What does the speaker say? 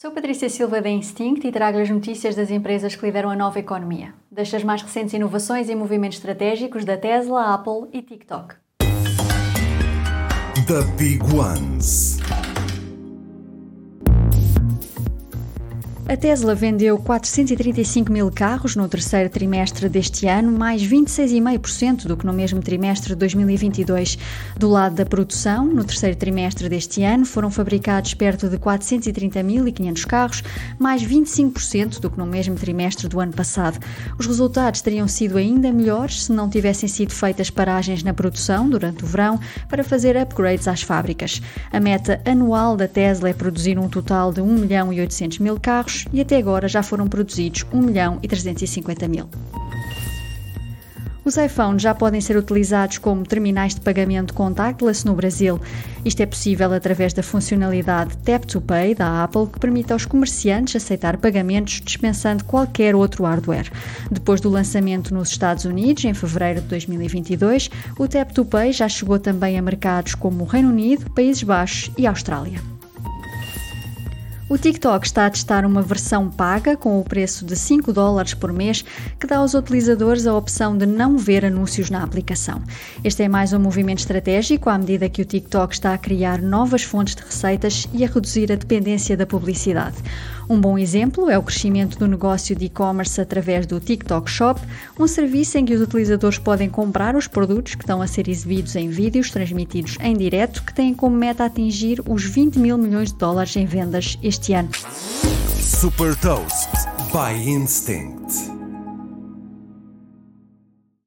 Sou Patrícia Silva da Instinct e trago as notícias das empresas que lideram a nova economia. Deixo as mais recentes inovações e movimentos estratégicos da Tesla, Apple e TikTok. The Big Ones. A Tesla vendeu 435 mil carros no terceiro trimestre deste ano, mais 26,5% do que no mesmo trimestre de 2022. Do lado da produção, no terceiro trimestre deste ano, foram fabricados perto de 430.500 carros, mais 25% do que no mesmo trimestre do ano passado. Os resultados teriam sido ainda melhores se não tivessem sido feitas paragens na produção durante o verão para fazer upgrades às fábricas. A meta anual da Tesla é produzir um total de 1 milhão e 800 mil carros e até agora já foram produzidos 1 milhão e 350 mil. Os iPhones já podem ser utilizados como terminais de pagamento contactless no Brasil. Isto é possível através da funcionalidade Tap to Pay da Apple, que permite aos comerciantes aceitar pagamentos dispensando qualquer outro hardware. Depois do lançamento nos Estados Unidos, em fevereiro de 2022, o Tap to Pay já chegou também a mercados como o Reino Unido, Países Baixos e Austrália. O TikTok está a testar uma versão paga com o preço de 5 dólares por mês que dá aos utilizadores a opção de não ver anúncios na aplicação. Este é mais um movimento estratégico à medida que o TikTok está a criar novas fontes de receitas e a reduzir a dependência da publicidade. Um bom exemplo é o crescimento do negócio de e-commerce através do TikTok Shop, um serviço em que os utilizadores podem comprar os produtos que estão a ser exibidos em vídeos transmitidos em direto, que têm como meta atingir os 20 mil milhões de dólares em vendas este ano. Super Toast by Instinct.